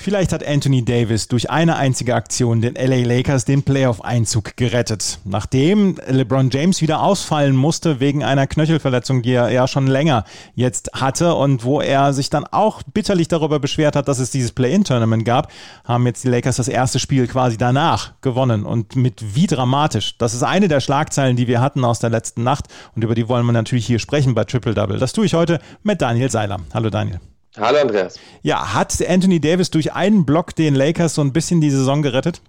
Vielleicht hat Anthony Davis durch eine einzige Aktion den LA Lakers den Playoff-Einzug gerettet. Nachdem LeBron James wieder ausfallen musste wegen einer Knöchelverletzung, die er ja schon länger jetzt hatte und wo er sich dann auch bitterlich darüber beschwert hat, dass es dieses Play-In-Tournament gab, haben jetzt die Lakers das erste Spiel quasi danach gewonnen und mit wie dramatisch. Das ist eine der Schlagzeilen, die wir hatten aus der letzten Nacht und über die wollen wir natürlich hier sprechen bei Triple Double. Das tue ich heute mit Daniel Seiler. Hallo Daniel. Hallo Andreas. Ja, hat Anthony Davis durch einen Block den Lakers so ein bisschen die Saison gerettet?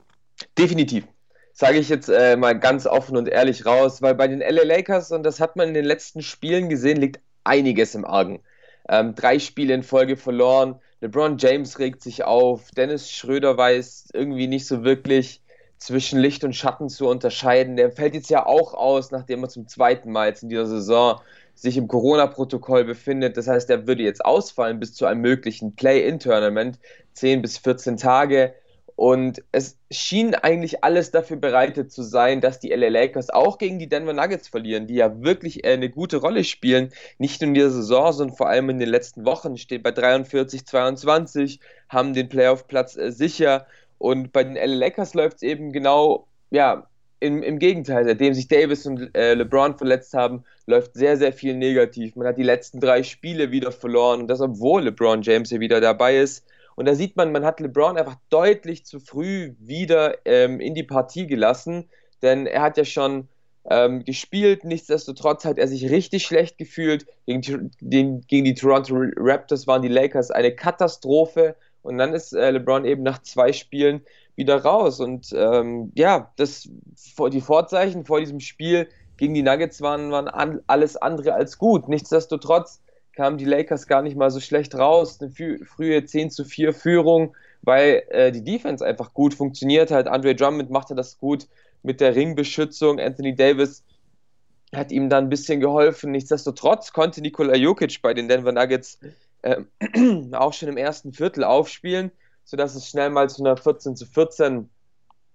Definitiv. Sage ich jetzt äh, mal ganz offen und ehrlich raus, weil bei den LA Lakers, und das hat man in den letzten Spielen gesehen, liegt einiges im Argen. Ähm, drei Spiele in Folge verloren, LeBron James regt sich auf, Dennis Schröder weiß irgendwie nicht so wirklich zwischen Licht und Schatten zu unterscheiden. Der fällt jetzt ja auch aus, nachdem er zum zweiten Mal jetzt in dieser Saison sich im Corona-Protokoll befindet. Das heißt, er würde jetzt ausfallen bis zu einem möglichen Play-in-Tournament, 10 bis 14 Tage. Und es schien eigentlich alles dafür bereitet zu sein, dass die LA Lakers auch gegen die Denver Nuggets verlieren, die ja wirklich eine gute Rolle spielen. Nicht nur in dieser Saison, sondern vor allem in den letzten Wochen. Steht bei 43, 22, haben den Playoff-Platz äh, sicher. Und bei den LA Lakers läuft es eben genau, ja, im, im Gegenteil, seitdem sich Davis und äh, LeBron verletzt haben, läuft sehr, sehr viel negativ. Man hat die letzten drei Spiele wieder verloren und das, obwohl LeBron James hier wieder dabei ist. Und da sieht man, man hat LeBron einfach deutlich zu früh wieder ähm, in die Partie gelassen, denn er hat ja schon ähm, gespielt. Nichtsdestotrotz hat er sich richtig schlecht gefühlt. Gegen die, gegen die Toronto Raptors waren die Lakers eine Katastrophe. Und dann ist äh, LeBron eben nach zwei Spielen wieder raus. Und ähm, ja, das, die Vorzeichen vor diesem Spiel gegen die Nuggets waren, waren an, alles andere als gut. Nichtsdestotrotz kamen die Lakers gar nicht mal so schlecht raus. Eine frühe 10 zu 4 Führung, weil äh, die Defense einfach gut funktioniert hat. Andre Drummond machte das gut mit der Ringbeschützung. Anthony Davis hat ihm dann ein bisschen geholfen. Nichtsdestotrotz konnte Nikola Jokic bei den Denver Nuggets äh, auch schon im ersten Viertel aufspielen sodass es schnell mal zu einer 14 zu 14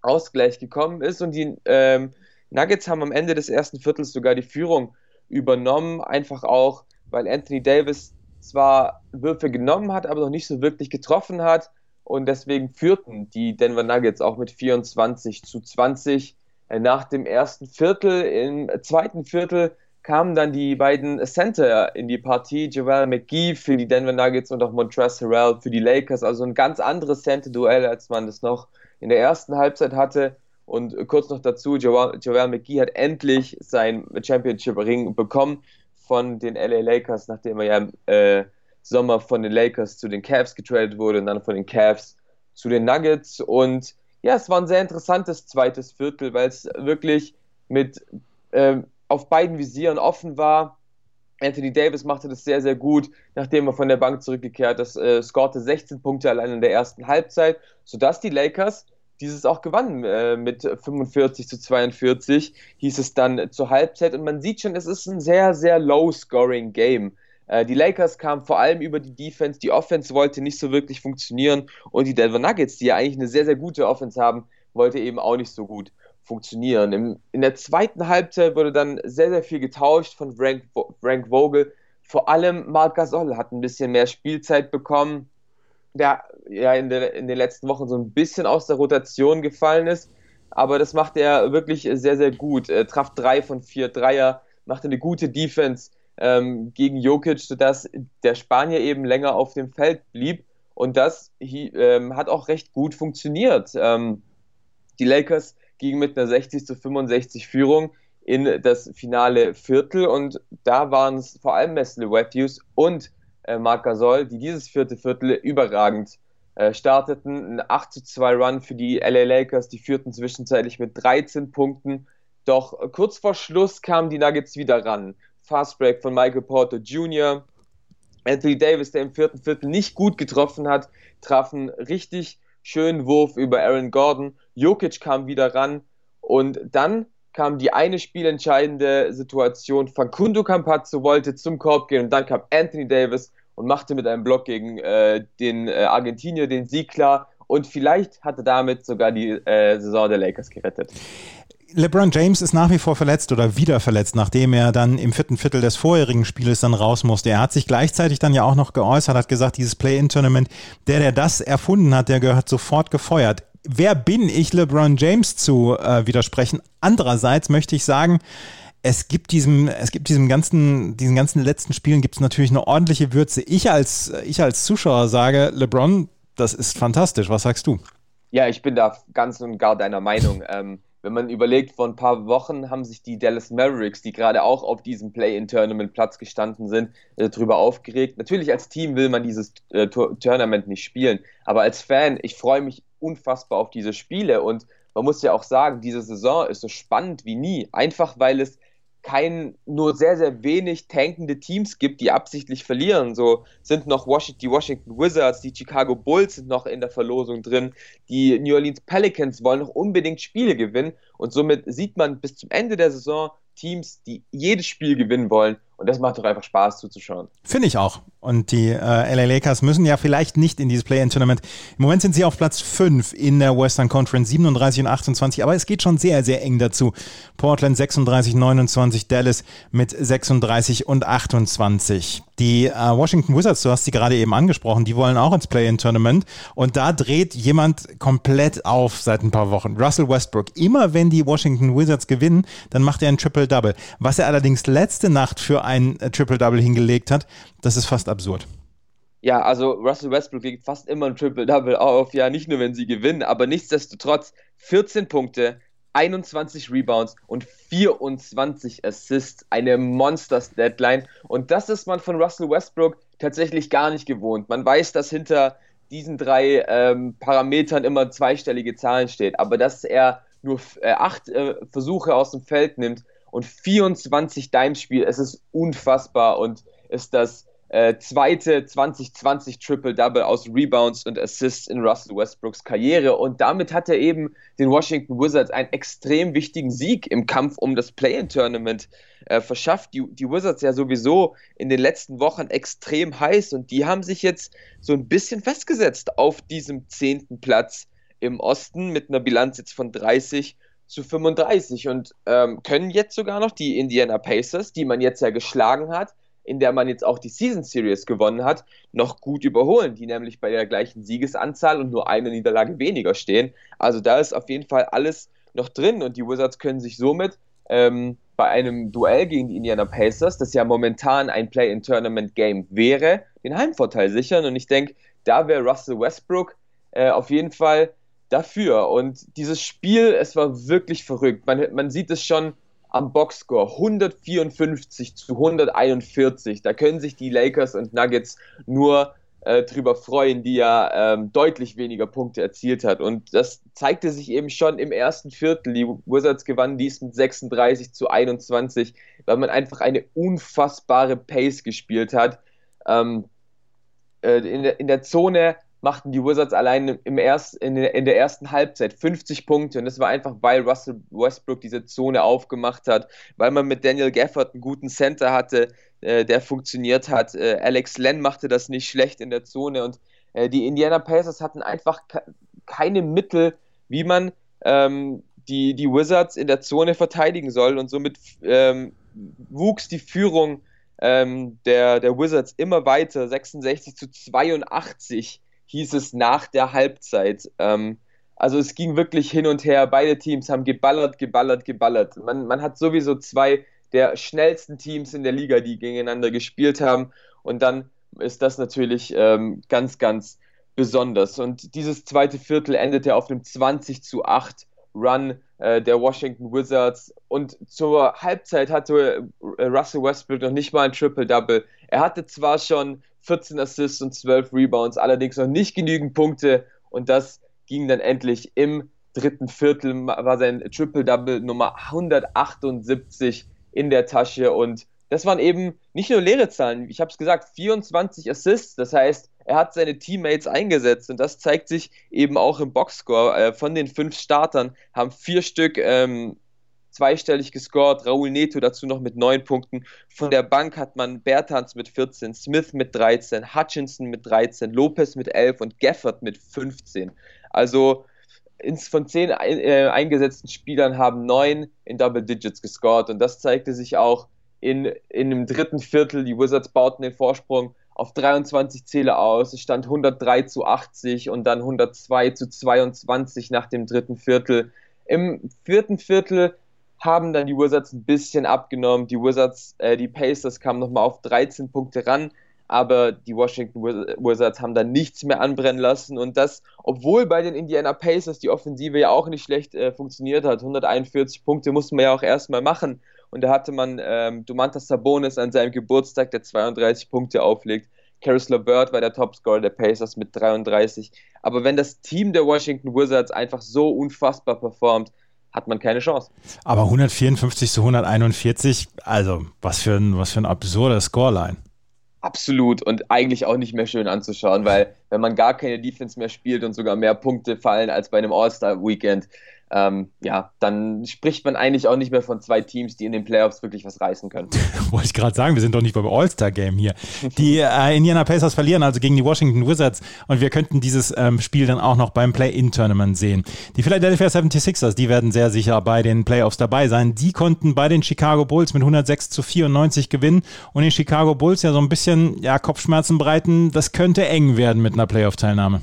Ausgleich gekommen ist und die ähm, Nuggets haben am Ende des ersten Viertels sogar die Führung übernommen, einfach auch, weil Anthony Davis zwar Würfe genommen hat, aber noch nicht so wirklich getroffen hat und deswegen führten die Denver Nuggets auch mit 24 zu 20 äh, nach dem ersten Viertel. Im zweiten Viertel kamen dann die beiden Center in die Partie, Joel McGee für die Denver Nuggets und auch Montrezl Harrell für die Lakers. Also ein ganz anderes Center-Duell, als man das noch in der ersten Halbzeit hatte. Und kurz noch dazu, Joel, Joel McGee hat endlich sein Championship-Ring bekommen von den LA Lakers, nachdem er ja im äh, Sommer von den Lakers zu den Cavs getradet wurde und dann von den Cavs zu den Nuggets. Und ja, es war ein sehr interessantes zweites Viertel, weil es wirklich mit ähm, auf beiden Visieren offen war. Anthony Davis machte das sehr, sehr gut, nachdem er von der Bank zurückgekehrt ist, äh, scorte 16 Punkte allein in der ersten Halbzeit, sodass die Lakers dieses auch gewannen äh, mit 45 zu 42, hieß es dann zur Halbzeit. Und man sieht schon, es ist ein sehr, sehr low-scoring-Game. Äh, die Lakers kamen vor allem über die Defense, die Offense wollte nicht so wirklich funktionieren und die Denver Nuggets, die ja eigentlich eine sehr, sehr gute Offense haben, wollte eben auch nicht so gut funktionieren. Im, in der zweiten Halbzeit wurde dann sehr, sehr viel getauscht von Frank, Frank Vogel. Vor allem Marc Gasol hat ein bisschen mehr Spielzeit bekommen, der ja in, der, in den letzten Wochen so ein bisschen aus der Rotation gefallen ist. Aber das macht er wirklich sehr, sehr gut. Er traf drei von vier Dreier, machte eine gute Defense ähm, gegen Jokic, sodass der Spanier eben länger auf dem Feld blieb. Und das ähm, hat auch recht gut funktioniert. Ähm, die Lakers ging mit einer 60 zu 65 Führung in das finale Viertel und da waren es vor allem Wesley Matthews und äh, Marc Gasol, die dieses vierte Viertel überragend äh, starteten. Ein 8 zu 2 Run für die LA Lakers, die führten zwischenzeitlich mit 13 Punkten. Doch kurz vor Schluss kamen die Nuggets wieder ran. Fast Break von Michael Porter Jr. Anthony Davis, der im vierten Viertel nicht gut getroffen hat, trafen richtig schönen Wurf über Aaron Gordon. Jokic kam wieder ran und dann kam die eine spielentscheidende Situation. Facundo Campazzo wollte zum Korb gehen und dann kam Anthony Davis und machte mit einem Block gegen äh, den äh, Argentinier den Sieg klar und vielleicht hatte damit sogar die äh, Saison der Lakers gerettet. LeBron James ist nach wie vor verletzt oder wieder verletzt, nachdem er dann im vierten Viertel des vorherigen Spieles dann raus musste. Er hat sich gleichzeitig dann ja auch noch geäußert, hat gesagt, dieses Play-In-Tournament, der, der das erfunden hat, der gehört sofort gefeuert. Wer bin ich, LeBron James zu äh, widersprechen? Andererseits möchte ich sagen, es gibt diesem, es gibt diesem ganzen, diesen ganzen letzten Spielen gibt es natürlich eine ordentliche Würze. Ich als, ich als Zuschauer sage, LeBron, das ist fantastisch. Was sagst du? Ja, ich bin da ganz und gar deiner Meinung. Ähm, wenn man überlegt, vor ein paar Wochen haben sich die Dallas Mavericks, die gerade auch auf diesem Play-in-Tournament-Platz gestanden sind, äh, darüber aufgeregt. Natürlich als Team will man dieses äh, Tournament nicht spielen, aber als Fan, ich freue mich unfassbar auf diese Spiele und man muss ja auch sagen, diese Saison ist so spannend wie nie, einfach weil es kein, nur sehr, sehr wenig tankende Teams gibt, die absichtlich verlieren. So sind noch Washington, die Washington Wizards, die Chicago Bulls sind noch in der Verlosung drin, die New Orleans Pelicans wollen noch unbedingt Spiele gewinnen und somit sieht man bis zum Ende der Saison Teams, die jedes Spiel gewinnen wollen und das macht doch einfach Spaß zuzuschauen. Finde ich auch. Und die äh, LA Lakers müssen ja vielleicht nicht in dieses Play-In-Tournament. Im Moment sind sie auf Platz 5 in der Western Conference, 37 und 28, aber es geht schon sehr, sehr eng dazu. Portland 36, 29, Dallas mit 36 und 28. Die äh, Washington Wizards, du hast sie gerade eben angesprochen, die wollen auch ins Play-In-Tournament und da dreht jemand komplett auf seit ein paar Wochen. Russell Westbrook. Immer wenn die Washington Wizards gewinnen, dann macht er ein Triple-Double. Was er allerdings letzte Nacht für ein äh, Triple-Double hingelegt hat, das ist fast absurd. Ja, also Russell Westbrook legt fast immer ein Triple-Double auf, ja, nicht nur wenn sie gewinnen, aber nichtsdestotrotz 14 Punkte, 21 Rebounds und 24 Assists, eine Monsters-Deadline. Und das ist man von Russell Westbrook tatsächlich gar nicht gewohnt. Man weiß, dass hinter diesen drei ähm, Parametern immer zweistellige Zahlen steht, aber dass er nur äh, acht äh, Versuche aus dem Feld nimmt und 24 Dimes-Spiel. Es ist unfassbar und ist das äh, zweite 2020 Triple-Double aus Rebounds und Assists in Russell Westbrooks Karriere. Und damit hat er eben den Washington Wizards einen extrem wichtigen Sieg im Kampf um das Play-In-Tournament äh, verschafft. Die, die Wizards ja sowieso in den letzten Wochen extrem heiß und die haben sich jetzt so ein bisschen festgesetzt auf diesem zehnten Platz im Osten mit einer Bilanz jetzt von 30 zu 35 und ähm, können jetzt sogar noch die Indiana Pacers, die man jetzt ja geschlagen hat, in der man jetzt auch die Season Series gewonnen hat, noch gut überholen, die nämlich bei der gleichen Siegesanzahl und nur eine Niederlage weniger stehen. Also da ist auf jeden Fall alles noch drin und die Wizards können sich somit ähm, bei einem Duell gegen die Indiana Pacers, das ja momentan ein Play-in-Tournament-Game wäre, den Heimvorteil sichern und ich denke, da wäre Russell Westbrook äh, auf jeden Fall dafür. Und dieses Spiel, es war wirklich verrückt. Man, man sieht es schon am Boxscore 154 zu 141. Da können sich die Lakers und Nuggets nur äh, drüber freuen, die ja ähm, deutlich weniger Punkte erzielt hat. Und das zeigte sich eben schon im ersten Viertel. Die Wizards gewannen dies mit 36 zu 21, weil man einfach eine unfassbare Pace gespielt hat. Ähm, äh, in, der, in der Zone machten die Wizards allein im erst, in, der ersten Halbzeit 50 Punkte. Und das war einfach, weil Russell Westbrook diese Zone aufgemacht hat, weil man mit Daniel Gafford einen guten Center hatte, äh, der funktioniert hat. Äh, Alex Len machte das nicht schlecht in der Zone. Und äh, die Indiana Pacers hatten einfach keine Mittel, wie man ähm, die, die Wizards in der Zone verteidigen soll. Und somit ähm, wuchs die Führung ähm, der, der Wizards immer weiter, 66 zu 82 hieß es nach der Halbzeit. Ähm, also es ging wirklich hin und her. Beide Teams haben geballert, geballert, geballert. Man, man hat sowieso zwei der schnellsten Teams in der Liga, die gegeneinander gespielt haben. Und dann ist das natürlich ähm, ganz, ganz besonders. Und dieses zweite Viertel endete auf einem 20 zu 8 Run äh, der Washington Wizards. Und zur Halbzeit hatte äh, Russell Westbrook noch nicht mal ein Triple-Double. Er hatte zwar schon 14 Assists und 12 Rebounds, allerdings noch nicht genügend Punkte. Und das ging dann endlich im dritten Viertel, war sein Triple-Double Nummer 178 in der Tasche. Und das waren eben nicht nur leere Zahlen, ich habe es gesagt, 24 Assists, das heißt, er hat seine Teammates eingesetzt. Und das zeigt sich eben auch im Boxscore. Äh, von den fünf Startern haben vier Stück ähm, zweistellig gescored, Raúl Neto dazu noch mit neun Punkten. Von der Bank hat man Bertans mit 14, Smith mit 13, Hutchinson mit 13, Lopez mit 11 und Gafford mit 15. Also ins, von zehn äh, eingesetzten Spielern haben neun in Double Digits gescored und das zeigte sich auch in, in dem dritten Viertel. Die Wizards bauten den Vorsprung auf 23 Zähle aus. Es stand 103 zu 80 und dann 102 zu 22 nach dem dritten Viertel. Im vierten Viertel haben dann die Wizards ein bisschen abgenommen. Die Wizards, äh, die Pacers kamen nochmal auf 13 Punkte ran, aber die Washington Wizards haben dann nichts mehr anbrennen lassen und das, obwohl bei den Indiana Pacers die Offensive ja auch nicht schlecht äh, funktioniert hat. 141 Punkte musste man ja auch erstmal machen und da hatte man ähm, Domantas Sabonis an seinem Geburtstag, der 32 Punkte auflegt. Caris LeVert war der Topscorer der Pacers mit 33. Aber wenn das Team der Washington Wizards einfach so unfassbar performt, hat man keine Chance. Aber 154 zu 141, also was für ein, was für ein absurder Scoreline. Absolut und eigentlich auch nicht mehr schön anzuschauen, weil wenn man gar keine Defense mehr spielt und sogar mehr Punkte fallen als bei einem All-Star-Weekend, ähm, ja, dann spricht man eigentlich auch nicht mehr von zwei Teams, die in den Playoffs wirklich was reißen können. Wollte ich gerade sagen, wir sind doch nicht beim All-Star-Game hier. Die äh, Indiana Pacers verlieren also gegen die Washington Wizards und wir könnten dieses ähm, Spiel dann auch noch beim Play-In-Tournament sehen. Die Philadelphia 76ers, die werden sehr sicher bei den Playoffs dabei sein. Die konnten bei den Chicago Bulls mit 106 zu 94 gewinnen und den Chicago Bulls ja so ein bisschen ja, Kopfschmerzen bereiten. Das könnte eng werden mit einer Playoff-Teilnahme.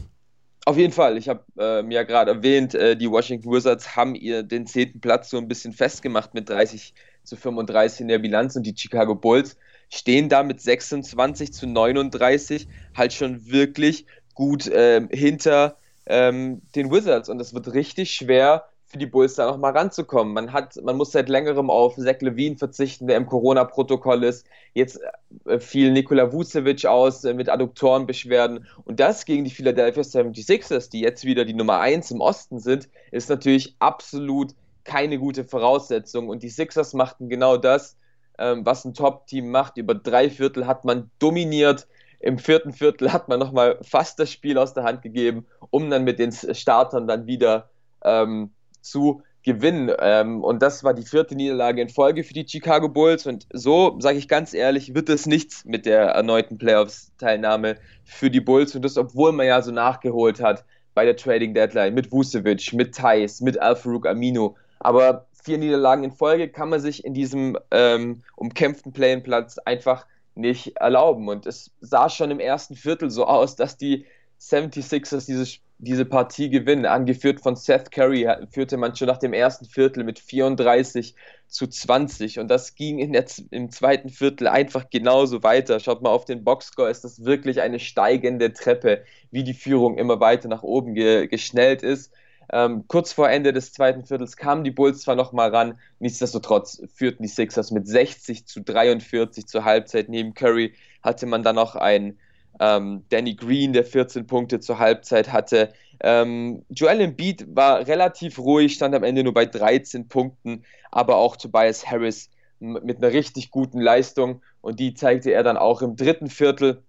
Auf jeden Fall. Ich habe äh, mir ja gerade erwähnt, äh, die Washington Wizards haben ihr den zehnten Platz so ein bisschen festgemacht mit 30 zu 35 in der Bilanz und die Chicago Bulls stehen da mit 26 zu 39 halt schon wirklich gut äh, hinter ähm, den Wizards und es wird richtig schwer für die Bulls da nochmal ranzukommen. Man hat, man muss seit längerem auf Zach Levine verzichten, der im Corona-Protokoll ist. Jetzt äh, fiel Nikola Vucevic aus äh, mit Adduktorenbeschwerden. Und das gegen die Philadelphia 76ers, die jetzt wieder die Nummer 1 im Osten sind, ist natürlich absolut keine gute Voraussetzung. Und die Sixers machten genau das, ähm, was ein Top-Team macht. Über drei Viertel hat man dominiert. Im vierten Viertel hat man nochmal fast das Spiel aus der Hand gegeben, um dann mit den Startern dann wieder ähm, zu gewinnen. Ähm, und das war die vierte Niederlage in Folge für die Chicago Bulls. Und so, sage ich ganz ehrlich, wird es nichts mit der erneuten Playoffs-Teilnahme für die Bulls. Und das, obwohl man ja so nachgeholt hat bei der Trading Deadline mit Vucevic, mit Thais, mit Alfaruk Amino. Aber vier Niederlagen in Folge kann man sich in diesem ähm, umkämpften Play-in-Platz einfach nicht erlauben. Und es sah schon im ersten Viertel so aus, dass die 76ers dieses diese Partie gewinnen. Angeführt von Seth Curry führte man schon nach dem ersten Viertel mit 34 zu 20 und das ging in der, im zweiten Viertel einfach genauso weiter. Schaut mal auf den Boxscore, ist das wirklich eine steigende Treppe, wie die Führung immer weiter nach oben ge geschnellt ist. Ähm, kurz vor Ende des zweiten Viertels kamen die Bulls zwar noch mal ran, nichtsdestotrotz führten die Sixers mit 60 zu 43 zur Halbzeit. Neben Curry hatte man dann noch ein ähm, Danny Green, der 14 Punkte zur Halbzeit hatte. Ähm, Joel Embiid war relativ ruhig, stand am Ende nur bei 13 Punkten, aber auch Tobias Harris mit einer richtig guten Leistung und die zeigte er dann auch im dritten Viertel,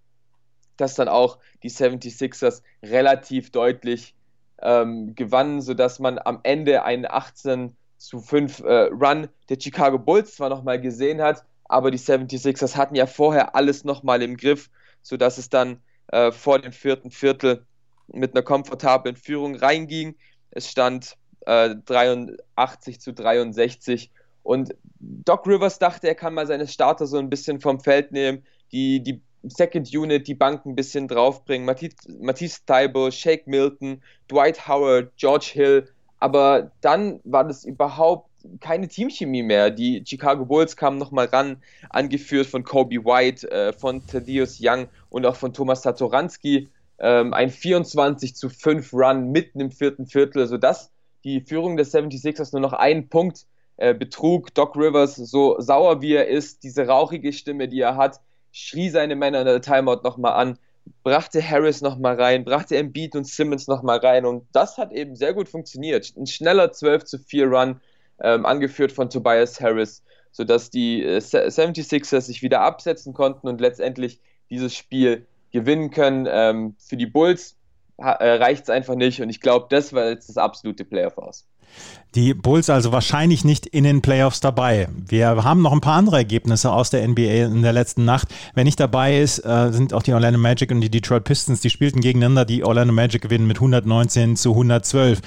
dass dann auch die 76ers relativ deutlich ähm, gewannen, sodass man am Ende einen 18 zu 5 äh, Run der Chicago Bulls zwar nochmal gesehen hat, aber die 76ers hatten ja vorher alles nochmal im Griff sodass es dann äh, vor dem vierten Viertel mit einer komfortablen Führung reinging. Es stand äh, 83 zu 63 und Doc Rivers dachte, er kann mal seine Starter so ein bisschen vom Feld nehmen, die, die Second Unit, die Bank ein bisschen draufbringen. Matisse, Taibo, Shake Milton, Dwight Howard, George Hill. Aber dann war das überhaupt keine Teamchemie mehr. Die Chicago Bulls kamen nochmal ran, angeführt von Kobe White, äh, von Thaddeus Young und auch von Thomas Satoranski. Ähm, ein 24 zu 5 Run mitten im vierten Viertel, sodass die Führung der 76ers nur noch einen Punkt äh, betrug. Doc Rivers, so sauer wie er ist, diese rauchige Stimme, die er hat, schrie seine Männer in der Timeout nochmal an, brachte Harris nochmal rein, brachte Embiid und Simmons nochmal rein und das hat eben sehr gut funktioniert. Ein schneller 12 zu 4 Run ähm, angeführt von Tobias Harris, sodass die äh, 76ers sich wieder absetzen konnten und letztendlich dieses Spiel gewinnen können. Ähm, für die Bulls äh, reicht es einfach nicht und ich glaube, das war jetzt das absolute Playoff aus. Die Bulls also wahrscheinlich nicht in den Playoffs dabei. Wir haben noch ein paar andere Ergebnisse aus der NBA in der letzten Nacht. Wer nicht dabei ist, äh, sind auch die Orlando Magic und die Detroit Pistons. Die spielten gegeneinander. Die Orlando Magic gewinnen mit 119 zu 112.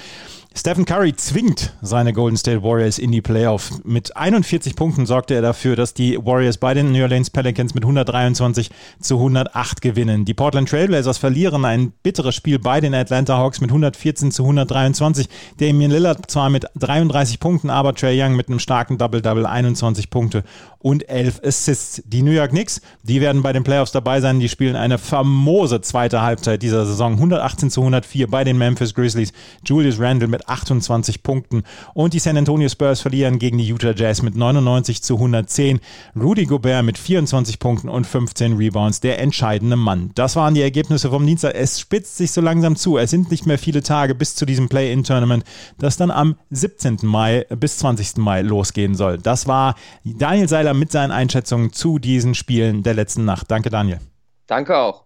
Stephen Curry zwingt seine Golden State Warriors in die Playoffs. Mit 41 Punkten sorgte er dafür, dass die Warriors bei den New Orleans Pelicans mit 123 zu 108 gewinnen. Die Portland Trailblazers verlieren ein bitteres Spiel bei den Atlanta Hawks mit 114 zu 123. Damian Lillard zwar mit 33 Punkten, aber Trey Young mit einem starken Double-Double, 21 Punkte und 11 Assists. Die New York Knicks, die werden bei den Playoffs dabei sein. Die spielen eine famose zweite Halbzeit dieser Saison. 118 zu 104 bei den Memphis Grizzlies. Julius Randle mit 28 Punkten. Und die San Antonio Spurs verlieren gegen die Utah Jazz mit 99 zu 110. Rudy Gobert mit 24 Punkten und 15 Rebounds, der entscheidende Mann. Das waren die Ergebnisse vom Dienstag. Es spitzt sich so langsam zu. Es sind nicht mehr viele Tage bis zu diesem Play-In-Tournament, das dann am 17. Mai bis 20. Mai losgehen soll. Das war Daniel Seiler mit seinen Einschätzungen zu diesen Spielen der letzten Nacht. Danke, Daniel. Danke auch.